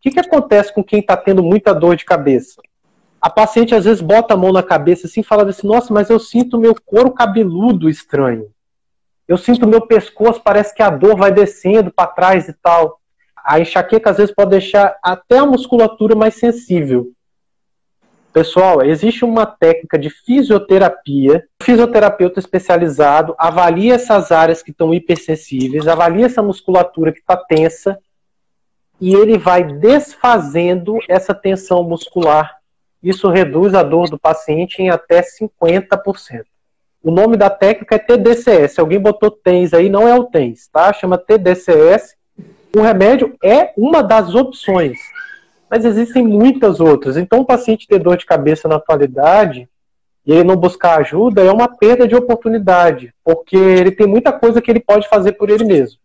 que, que acontece com quem está tendo muita dor de cabeça? A paciente às vezes bota a mão na cabeça assim e fala assim: Nossa, mas eu sinto meu couro cabeludo estranho. Eu sinto meu pescoço, parece que a dor vai descendo para trás e tal. A enxaqueca às vezes pode deixar até a musculatura mais sensível. Pessoal, existe uma técnica de fisioterapia. O fisioterapeuta especializado avalia essas áreas que estão hipersensíveis, avalia essa musculatura que está tensa e ele vai desfazendo essa tensão muscular. Isso reduz a dor do paciente em até 50%. O nome da técnica é TDCS. Alguém botou TENS aí, não é o TENS, tá? Chama TDCS. O remédio é uma das opções, mas existem muitas outras. Então, o paciente ter dor de cabeça na atualidade e ele não buscar ajuda é uma perda de oportunidade, porque ele tem muita coisa que ele pode fazer por ele mesmo.